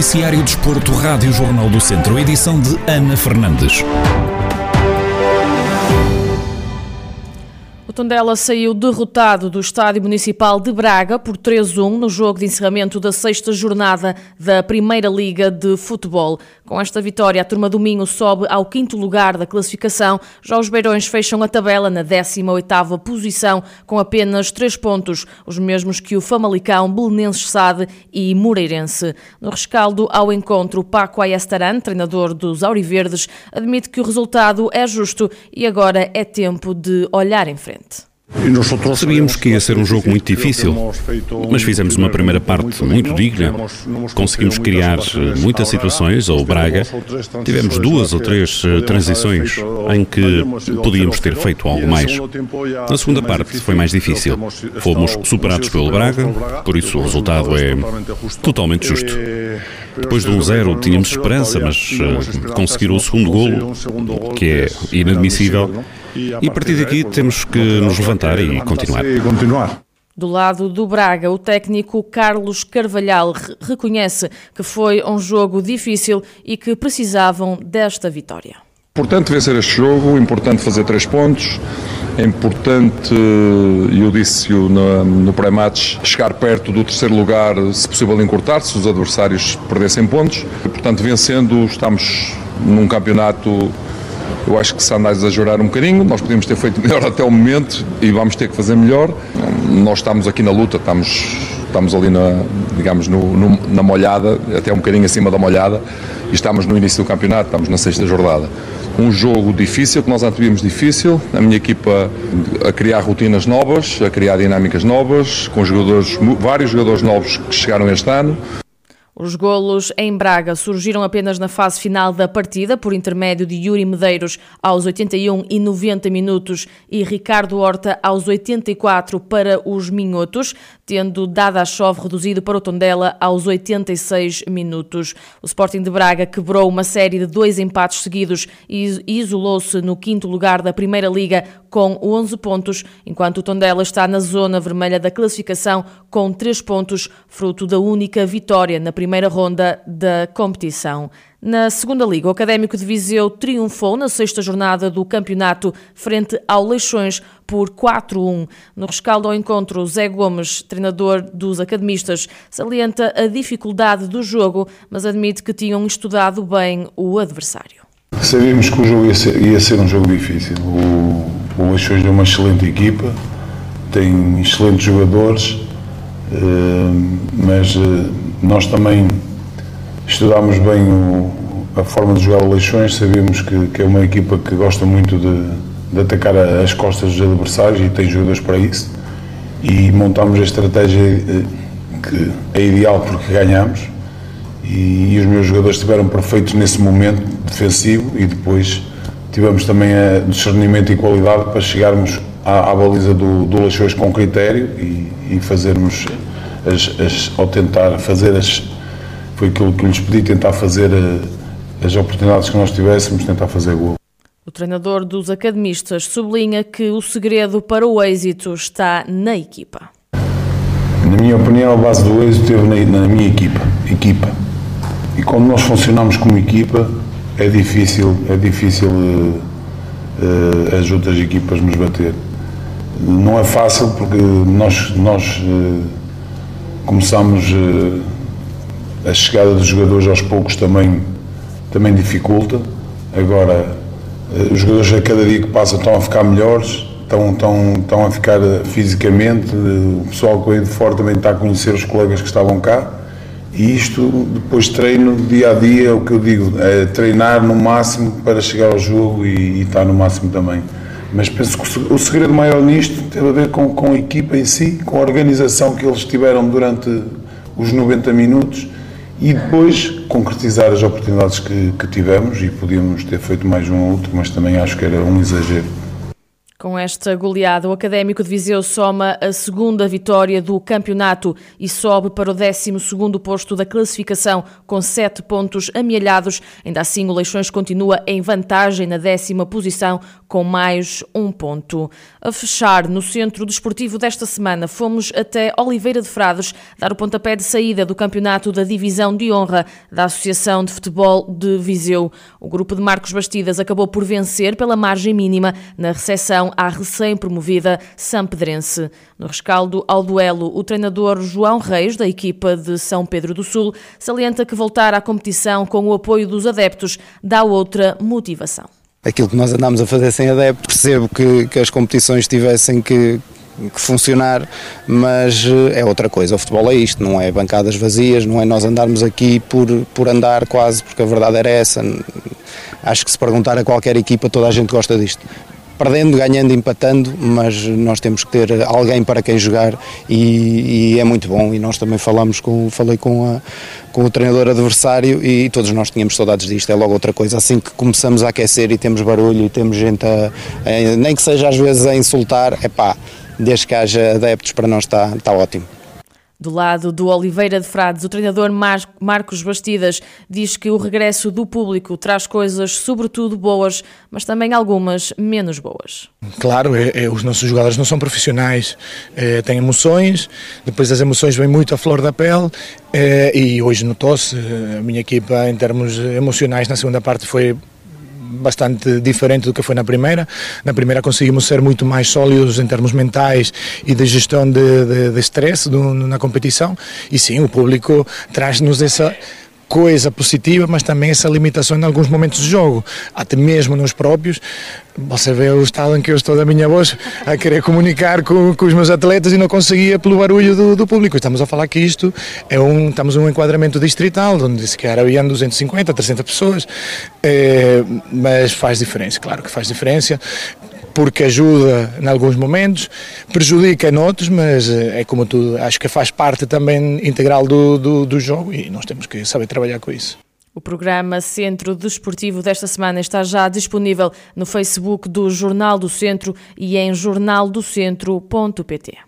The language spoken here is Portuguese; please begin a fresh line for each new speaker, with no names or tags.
Noticiário Desporto, Rádio Jornal do Centro, edição de Ana Fernandes.
O Tondela saiu derrotado do Estádio Municipal de Braga por 3-1 no jogo de encerramento da sexta jornada da Primeira Liga de Futebol. Com esta vitória, a turma do Minho sobe ao quinto lugar da classificação. Já os Beirões fecham a tabela na 18ª posição com apenas 3 pontos, os mesmos que o Famalicão, Belenenses Sade e Moreirense. No rescaldo ao encontro, Paco Ayestaran, treinador dos Auriverdes, admite que o resultado é justo e agora é tempo de olhar em frente.
Sabíamos que ia ser um jogo muito difícil, mas fizemos uma primeira parte muito digna. Conseguimos criar eh, muitas situações ao Braga. Tivemos duas ou três eh, transições em que podíamos ter feito algo mais. Na segunda parte foi mais difícil. Fomos superados pelo Braga, por isso o resultado é totalmente justo. Depois de um zero tínhamos esperança, mas uh, conseguir o segundo golo, que é inadmissível, e a partir daqui temos que nos levantar e continuar.
Do lado do Braga, o técnico Carlos Carvalhal reconhece que foi um jogo difícil e que precisavam desta vitória.
Importante vencer este jogo, importante fazer três pontos, é importante, eu disse-o no, no pré-match, chegar perto do terceiro lugar, se possível encurtar, se os adversários perdessem pontos. Portanto, vencendo, estamos num campeonato eu acho que se anda a exagerar um bocadinho, nós podíamos ter feito melhor até o momento e vamos ter que fazer melhor. Nós estamos aqui na luta, estamos, estamos ali na, digamos, no, no, na molhada, até um bocadinho acima da molhada, e estamos no início do campeonato, estamos na sexta jornada. Um jogo difícil, que nós antevíamos difícil, a minha equipa a criar rotinas novas, a criar dinâmicas novas, com jogadores, vários jogadores novos que chegaram este ano.
Os golos em Braga surgiram apenas na fase final da partida, por intermédio de Yuri Medeiros aos 81 e 90 minutos e Ricardo Horta aos 84 para os Minhotos, tendo Dada Chove reduzido para o Tondela aos 86 minutos. O Sporting de Braga quebrou uma série de dois empates seguidos e isolou-se no quinto lugar da Primeira Liga com 11 pontos, enquanto o Tondela está na zona vermelha da classificação com 3 pontos, fruto da única vitória na primeira ronda da competição. Na segunda liga, o Académico de Viseu triunfou na sexta jornada do campeonato frente ao Leixões por 4-1. No rescaldo ao encontro, Zé Gomes, treinador dos academistas, salienta a dificuldade do jogo, mas admite que tinham estudado bem o adversário.
Sabíamos que o jogo ia ser, ia ser um jogo difícil. O, o Leixões é uma excelente equipa, tem excelentes jogadores, eh, mas eh, nós também estudámos bem o, a forma de jogar o Leixões, sabemos que, que, é uma equipa que gosta muito de, de atacar as costas dos adversários e tem jogadores para isso. E montámos a estratégia eh, que é ideal porque ganhamos. E, e, os meus jogadores estiveram perfeitos nesse momento defensivo e depois tivemos também a discernimento e qualidade para chegarmos à, à baliza do, do Leixões com critério e, e fazermos as, as, ao tentar fazer as foi aquilo que lhes pedi, tentar fazer eh, as oportunidades que nós tivéssemos, tentar fazer gol.
O treinador dos academistas sublinha que o segredo para o êxito está na equipa.
Na minha opinião, a base do êxito esteve na, na minha equipa, equipa. E como nós funcionamos como equipa, é difícil, é difícil uh, uh, as outras equipas nos bater. Não é fácil porque nós, nós uh, começamos a chegada dos jogadores aos poucos também, também dificulta. Agora, eh, os jogadores a cada dia que passa estão a ficar melhores, estão, estão, estão a ficar eh, fisicamente, o pessoal que veio de fora também está a conhecer os colegas que estavam cá. E isto, depois treino, dia a dia, é o que eu digo, é treinar no máximo para chegar ao jogo e, e estar no máximo também. Mas penso que o segredo maior nisto tem a ver com, com a equipa em si, com a organização que eles tiveram durante os 90 minutos e depois concretizar as oportunidades que, que tivemos e podíamos ter feito mais um ou outro, mas também acho que era um exagero.
Com esta goleada, o Académico de Viseu soma a segunda vitória do campeonato e sobe para o 12º posto da classificação com sete pontos amealhados. Ainda assim, o Leixões continua em vantagem na décima posição com mais um ponto. A fechar, no centro desportivo desta semana, fomos até Oliveira de Frades dar o pontapé de saída do campeonato da Divisão de Honra da Associação de Futebol de Viseu. O grupo de Marcos Bastidas acabou por vencer pela margem mínima na recepção à recém-promovida Sampedrense. No rescaldo ao duelo, o treinador João Reis, da equipa de São Pedro do Sul, salienta que voltar à competição com o apoio dos adeptos dá outra motivação.
Aquilo que nós andamos a fazer sem adeptos, percebo que, que as competições tivessem que, que funcionar, mas eh, é outra coisa. O futebol é isto, não é bancadas vazias, não é nós andarmos aqui por, por andar quase, porque a verdade era essa. Acho que se perguntar a qualquer equipa, toda a gente gosta disto perdendo, ganhando, empatando, mas nós temos que ter alguém para quem jogar e, e é muito bom. E nós também falamos com, falei com, a, com o treinador adversário e todos nós tínhamos saudades disto. É logo outra coisa. Assim que começamos a aquecer e temos barulho e temos gente a, a nem que seja às vezes a insultar, é pá, desde que haja adeptos para nós está, está ótimo.
Do lado do Oliveira de Frades, o treinador Mar Marcos Bastidas diz que o regresso do público traz coisas, sobretudo boas, mas também algumas menos boas.
Claro, é, é, os nossos jogadores não são profissionais, é, têm emoções, depois as emoções vêm muito à flor da pele é, e hoje notou-se, a minha equipa em termos emocionais na segunda parte foi bastante diferente do que foi na primeira. Na primeira conseguimos ser muito mais sólidos em termos mentais e de gestão de, stress na competição. E sim, o público traz-nos essa coisa positiva, mas também essa limitação em alguns momentos de jogo, até mesmo nos próprios. Você vê o estado em que eu estou da minha voz a querer comunicar com, com os meus atletas e não conseguia pelo barulho do, do, público. Estamos a falar que isto é um, estamos um enquadramento distrital, onde se calhar haviam 250, 300 pessoas, é, mas faz diferença, claro que faz diferença porque ajuda em alguns momentos, prejudica em outros, mas eh, é como tudo, acho que faz parte também integral do, do, do jogo e nós temos que saber trabalhar com isso.
O programa Centro Desportivo desta semana está já disponível no Facebook do Jornal do Centro e em jornaldocentro.pt.